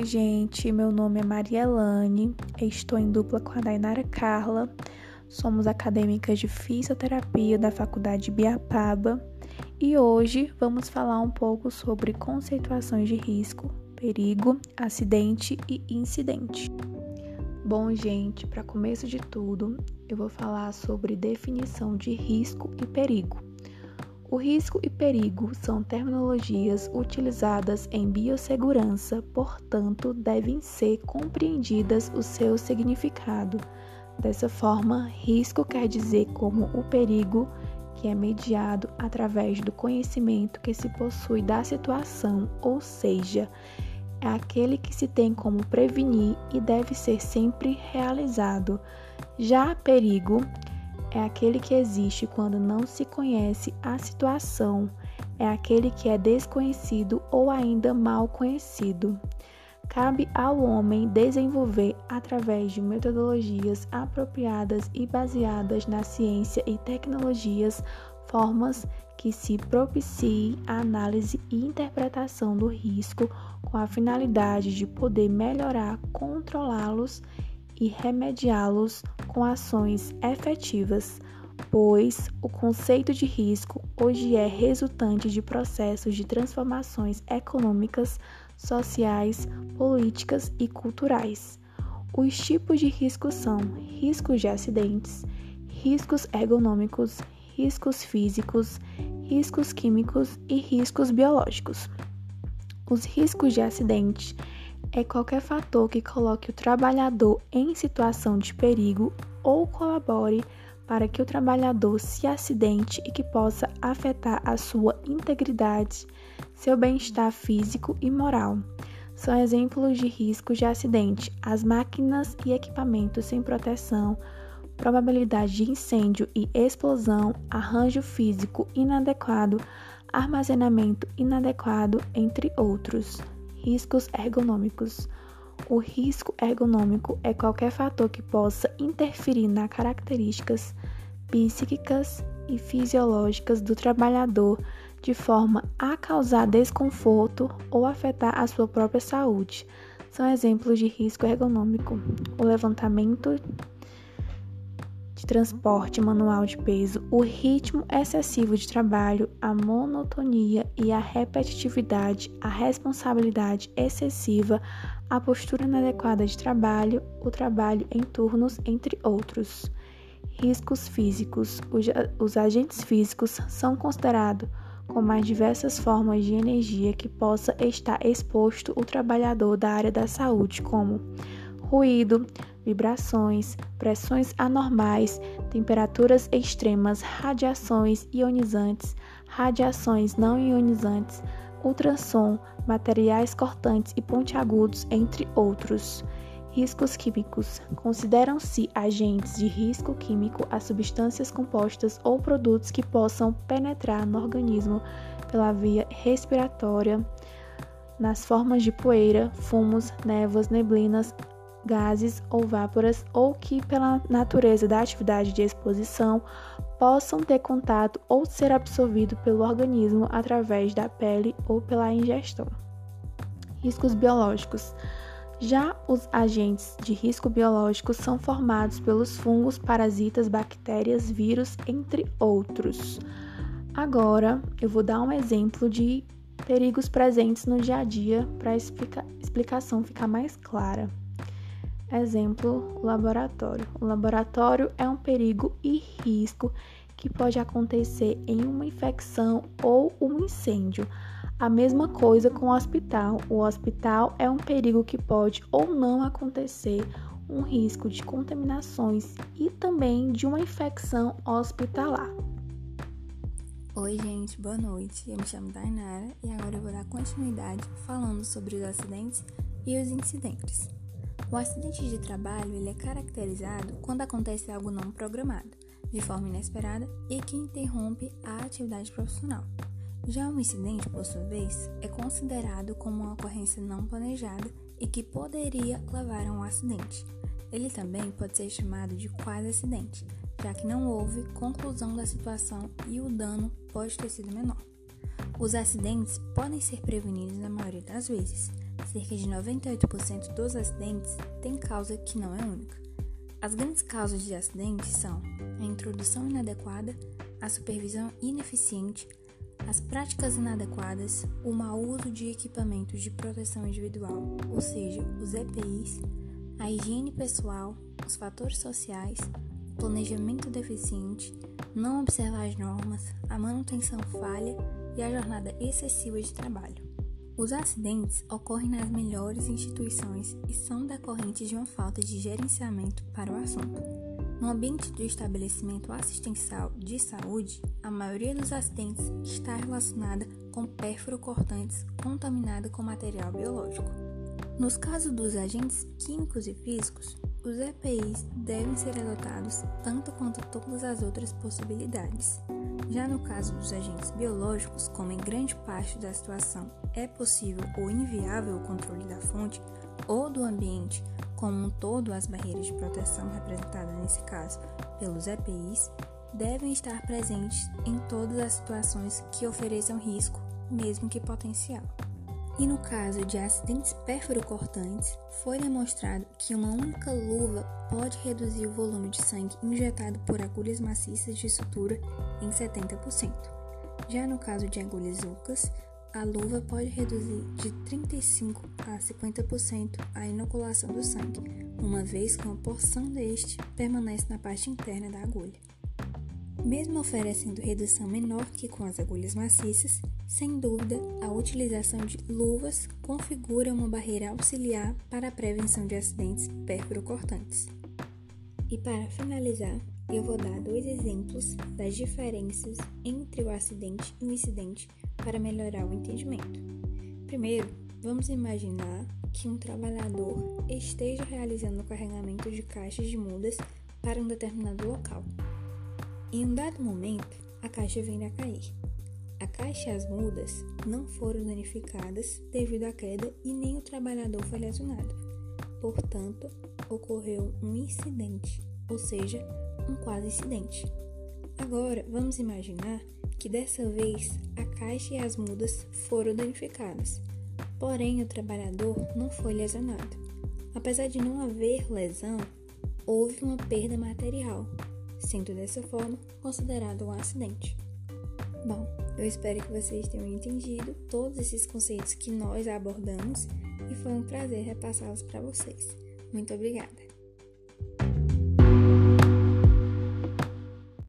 Oi, gente. Meu nome é Maria Elane. Estou em dupla com a Dainara Carla. Somos acadêmicas de fisioterapia da Faculdade Biapaba e hoje vamos falar um pouco sobre conceituações de risco, perigo, acidente e incidente. Bom, gente, para começo de tudo, eu vou falar sobre definição de risco e perigo. O risco e perigo são terminologias utilizadas em biossegurança, portanto, devem ser compreendidas o seu significado. Dessa forma, risco quer dizer como o perigo que é mediado através do conhecimento que se possui da situação, ou seja, é aquele que se tem como prevenir e deve ser sempre realizado. Já perigo é aquele que existe quando não se conhece a situação, é aquele que é desconhecido ou ainda mal conhecido. Cabe ao homem desenvolver, através de metodologias apropriadas e baseadas na ciência e tecnologias, formas que se propiciem a análise e interpretação do risco com a finalidade de poder melhorar, controlá-los e remediá-los com ações efetivas, pois o conceito de risco hoje é resultante de processos de transformações econômicas, sociais, políticas e culturais. Os tipos de riscos são riscos de acidentes, riscos ergonômicos, riscos físicos, riscos químicos e riscos biológicos. Os riscos de acidente é qualquer fator que coloque o trabalhador em situação de perigo ou colabore para que o trabalhador se acidente e que possa afetar a sua integridade, seu bem-estar físico e moral. São exemplos de riscos de acidente as máquinas e equipamentos sem proteção, probabilidade de incêndio e explosão, arranjo físico inadequado, armazenamento inadequado, entre outros riscos ergonômicos. O risco ergonômico é qualquer fator que possa interferir nas características psíquicas e fisiológicas do trabalhador de forma a causar desconforto ou afetar a sua própria saúde. São exemplos de risco ergonômico: o levantamento de transporte manual de peso, o ritmo excessivo de trabalho, a monotonia e a repetitividade, a responsabilidade excessiva, a postura inadequada de trabalho, o trabalho em turnos, entre outros. Riscos físicos: os agentes físicos são considerados como as diversas formas de energia que possa estar exposto o trabalhador da área da saúde, como ruído, vibrações, pressões anormais, temperaturas extremas, radiações ionizantes, radiações não ionizantes, ultrassom, materiais cortantes e pontiagudos, entre outros. Riscos químicos. Consideram-se agentes de risco químico as substâncias compostas ou produtos que possam penetrar no organismo pela via respiratória, nas formas de poeira, fumos, névoas, neblinas, gases ou váporas ou que, pela natureza da atividade de exposição, possam ter contato ou ser absorvido pelo organismo através da pele ou pela ingestão. Riscos biológicos. Já os agentes de risco biológico são formados pelos fungos, parasitas, bactérias, vírus, entre outros. Agora eu vou dar um exemplo de perigos presentes no dia a dia para a explicação ficar mais clara. Exemplo, laboratório. O laboratório é um perigo e risco que pode acontecer em uma infecção ou um incêndio. A mesma coisa com o hospital. O hospital é um perigo que pode ou não acontecer um risco de contaminações e também de uma infecção hospitalar. Oi, gente, boa noite. Eu me chamo Dainara e agora eu vou dar continuidade falando sobre os acidentes e os incidentes. O acidente de trabalho ele é caracterizado quando acontece algo não programado, de forma inesperada e que interrompe a atividade profissional. Já o incidente, por sua vez, é considerado como uma ocorrência não planejada e que poderia levar a um acidente. Ele também pode ser chamado de quase acidente, já que não houve conclusão da situação e o dano pode ter sido menor. Os acidentes podem ser prevenidos na maioria das vezes, cerca de 98% dos acidentes têm causa que não é única. As grandes causas de acidentes são a introdução inadequada, a supervisão ineficiente, as práticas inadequadas, o mau uso de equipamentos de proteção individual, ou seja, os EPIs, a higiene pessoal, os fatores sociais, o planejamento deficiente, não observar as normas, a manutenção falha e a jornada excessiva de trabalho. Os acidentes ocorrem nas melhores instituições e são decorrentes de uma falta de gerenciamento para o assunto. No ambiente do estabelecimento assistencial de saúde, a maioria dos acidentes está relacionada com pérfuro cortantes contaminada com material biológico. Nos casos dos agentes químicos e físicos, os EPIs devem ser adotados tanto quanto todas as outras possibilidades. Já no caso dos agentes biológicos, como em grande parte da situação é possível ou inviável o controle da fonte ou do ambiente como um todo, as barreiras de proteção representadas nesse caso pelos EPIs devem estar presentes em todas as situações que ofereçam risco, mesmo que potencial. E no caso de acidentes perfuro-cortantes, foi demonstrado que uma única luva pode reduzir o volume de sangue injetado por agulhas maciças de sutura em 70%. Já no caso de agulhas ocas, a luva pode reduzir de 35 a 50% a inoculação do sangue, uma vez que uma porção deste permanece na parte interna da agulha. Mesmo oferecendo redução menor que com as agulhas maciças, sem dúvida, a utilização de luvas configura uma barreira auxiliar para a prevenção de acidentes perfuro-cortantes. E para finalizar, eu vou dar dois exemplos das diferenças entre o acidente e o incidente para melhorar o entendimento. Primeiro, vamos imaginar que um trabalhador esteja realizando o carregamento de caixas de mudas para um determinado local. Em um dado momento, a caixa vem a cair. A caixa e as mudas não foram danificadas devido à queda e nem o trabalhador foi lesionado. Portanto, ocorreu um incidente, ou seja, um quase incidente. Agora, vamos imaginar que dessa vez a caixa e as mudas foram danificadas, porém o trabalhador não foi lesionado. Apesar de não haver lesão, houve uma perda material, sendo dessa forma considerado um acidente. Bom, eu espero que vocês tenham entendido todos esses conceitos que nós abordamos e foi um prazer repassá-los para vocês. Muito obrigada!